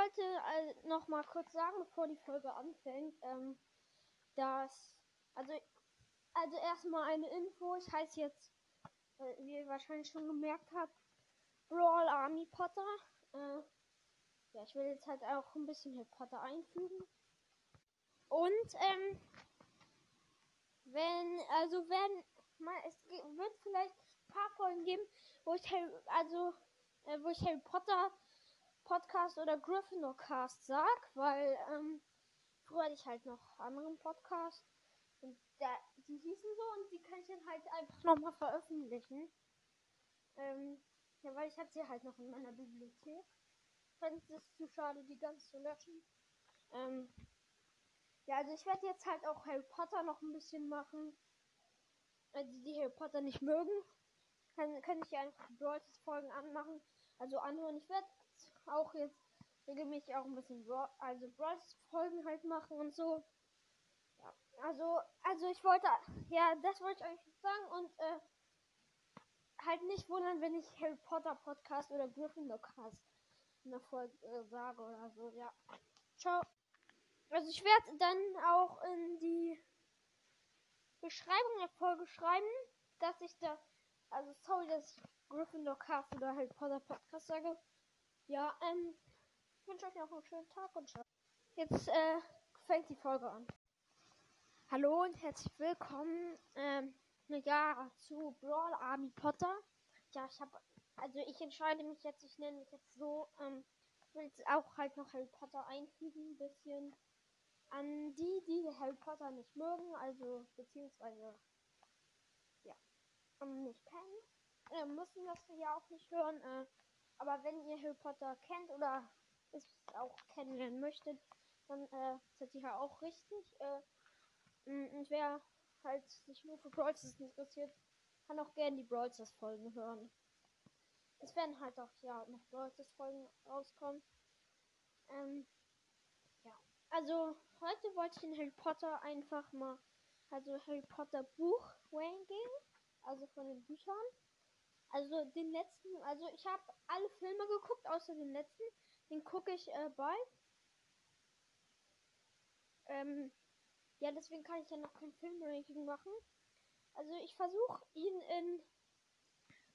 wollte äh, noch mal kurz sagen, bevor die Folge anfängt, ähm, dass, also, also erstmal eine Info. Ich heiße jetzt, äh, wie ihr wahrscheinlich schon gemerkt habt, Brawl Army Potter. Äh, ja, ich will jetzt halt auch ein bisschen Harry Potter einfügen. Und, ähm, wenn, also wenn, mal, es wird vielleicht ein paar Folgen geben, wo ich, also, äh, wo ich Harry Potter Podcast oder Gryffindor Cast sag, weil, ähm, früher hatte ich halt noch anderen Podcast und der, die hießen so und die kann ich dann halt einfach nochmal veröffentlichen. Ähm, ja, weil ich habe sie halt noch in meiner Bibliothek. Fände es zu schade, die ganz zu löschen. Ähm, ja, also ich werde jetzt halt auch Harry Potter noch ein bisschen machen. Also die Harry Potter nicht mögen, kann, kann ich ja einfach Brawl Folgen anmachen. Also anhören. Ich werde auch jetzt regelmäßig auch ein bisschen Brawl, also Brawl Folgen halt machen und so. Ja, also, also ich wollte, ja, das wollte ich eigentlich sagen und äh, halt nicht wundern, wenn ich Harry Potter Podcast oder Gryffindor Cast in der Folge äh, sage oder so. Ja, ciao. Also ich werde dann auch in die Beschreibung der Folge schreiben, dass ich da, also sorry, dass ich Gryffindor Cast oder Harry Potter Podcast sage. Ja, ähm, ich wünsche euch noch einen schönen Tag und ciao. Jetzt äh, fängt die Folge an. Hallo und herzlich willkommen, ähm, ja, zu Brawl Army Potter. Ja, ich habe, also ich entscheide mich jetzt, ich nenne mich jetzt so, ähm, ich will jetzt auch halt noch Harry Potter einfügen, ein bisschen. An die, die Harry Potter nicht mögen, also beziehungsweise ja, nicht kennen, äh, müssen das ja auch nicht hören. Äh, aber wenn ihr Harry Potter kennt oder es auch kennenlernen möchtet, dann äh, seid ihr ja auch richtig. Äh, und wer halt sich nur für Brawl interessiert, kann auch gerne die Brawl Folgen hören. Es werden halt auch ja noch Brawl Folgen rauskommen. Ähm, ja, also heute wollte ich in Harry Potter einfach mal, also Harry Potter Buch Ranking, also von den Büchern. Also den letzten, also ich habe alle Filme geguckt, außer den letzten. Den gucke ich äh, bald. Ähm, ja, deswegen kann ich ja noch kein Filmranking machen. Also ich versuche ihn in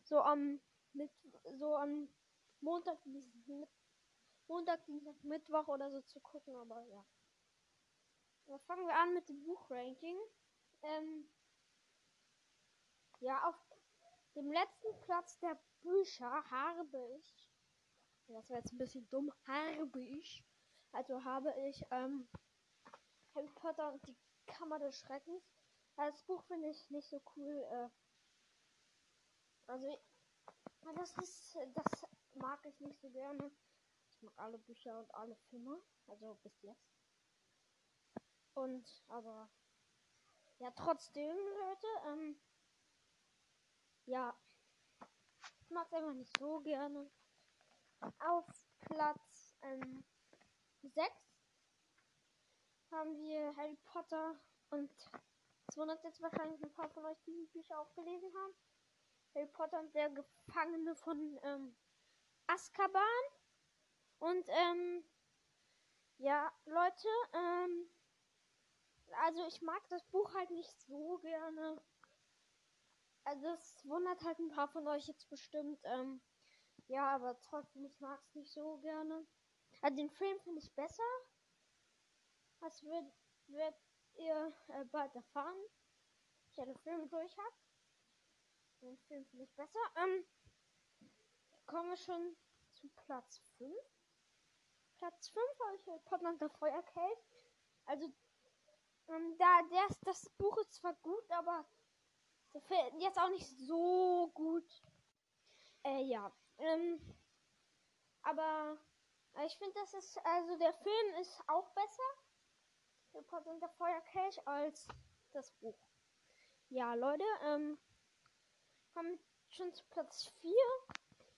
so am mit so am Montag, Montag, Dienstag, Mittwoch oder so zu gucken, aber ja. Dann fangen wir an mit dem Buchranking. Ähm, ja, auf dem letzten Platz der Bücher habe ich, das wäre jetzt ein bisschen dumm, habe ich, also habe ich ähm, Harry Potter und die Kammer des Schreckens. Das Buch finde ich nicht so cool. Äh, also, das ist, das mag ich nicht so gerne. Ich mag alle Bücher und alle Filme, also bis jetzt. Und, aber, ja, trotzdem, Leute, ähm, ja, ich mag es einfach nicht so gerne. Auf Platz ähm, 6 haben wir Harry Potter und es wundert jetzt wahrscheinlich ein paar von euch, die die Bücher auch gelesen haben. Harry Potter und der Gefangene von ähm, Azkaban. Und ähm, ja, Leute, ähm, also ich mag das Buch halt nicht so gerne. Also es wundert halt ein paar von euch jetzt bestimmt. Ähm, ja, aber trotzdem, ich mag es nicht so gerne. Also den Film finde ich besser. Das wird, wird ihr äh, bald erfahren. Ich alle Filme durch habe. Den Film finde ich besser. Ähm, kommen wir schon zu Platz 5. Platz 5 habe ich Potter und der Feuerkelch. Also ähm, da, der, das Buch ist zwar gut, aber jetzt auch nicht so gut. Äh, ja. Ähm, aber ich finde, das ist, also der Film ist auch besser. Report und der Feuerkelch als das Buch. Ja, Leute, ähm, kommen schon zu Platz 4.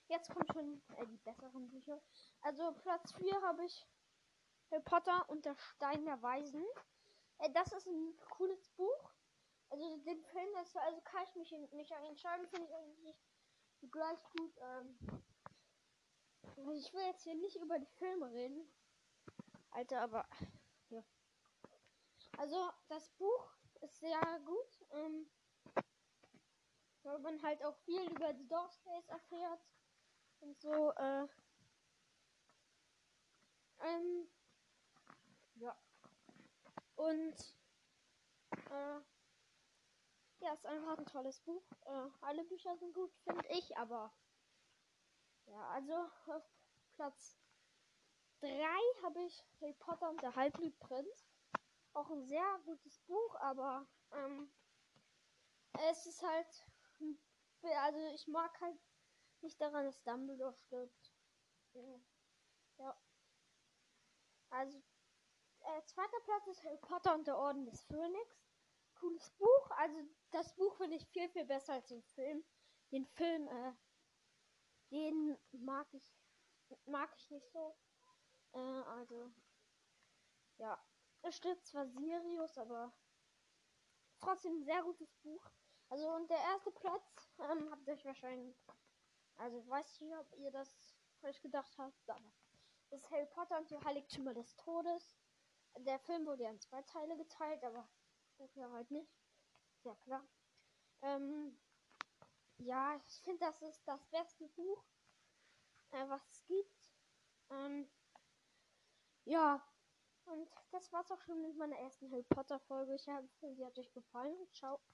Jetzt kommen schon äh, die besseren Bücher. Also Platz 4 habe ich Harry Potter und der Stein der Weisen. Äh, das ist ein cooles Buch. Also den Film, das, also kann ich mich nicht entscheiden, finde ich eigentlich gleich gut. Ähm, Also ich will jetzt hier nicht über die Filme reden. Alter, aber. Ja. Also, das Buch ist sehr gut. Ähm, weil man halt auch viel über die Dorsleys erfährt. Und so, äh. Ähm. Ja. Und. Ja, ist einfach ein tolles Buch. Äh, alle Bücher sind gut, finde ich, aber. Ja, also auf Platz 3 habe ich Harry Potter und der Halbblutprinz. Auch ein sehr gutes Buch, aber ähm, es ist halt. hm, Also ich mag halt nicht daran, dass Dumbledore stirbt. Ja. Also, äh, zweiter Platz ist Harry Potter und der Orden des Phönix. Cooles Buch. Also das Buch finde ich viel, viel besser als den Film. Den Film, äh, den mag ich, mag ich nicht so. Äh, also, ja. Es steht zwar Sirius, aber trotzdem ein sehr gutes Buch. Also, und der erste Platz, ähm, habt ihr euch wahrscheinlich, also ich weiß nicht, ob ihr das euch gedacht habt, aber das ist Harry Potter und die Heiligtümer des Todes. Der Film wurde ja in zwei Teile geteilt, aber Ja halt nicht. Sehr klar. Ähm, ja, ich finde, das ist das beste Buch, äh, was es gibt. Ähm, ja, und das war's auch schon mit meiner ersten Harry Potter Folge. Ich hoffe, sie hat euch gefallen. Ciao.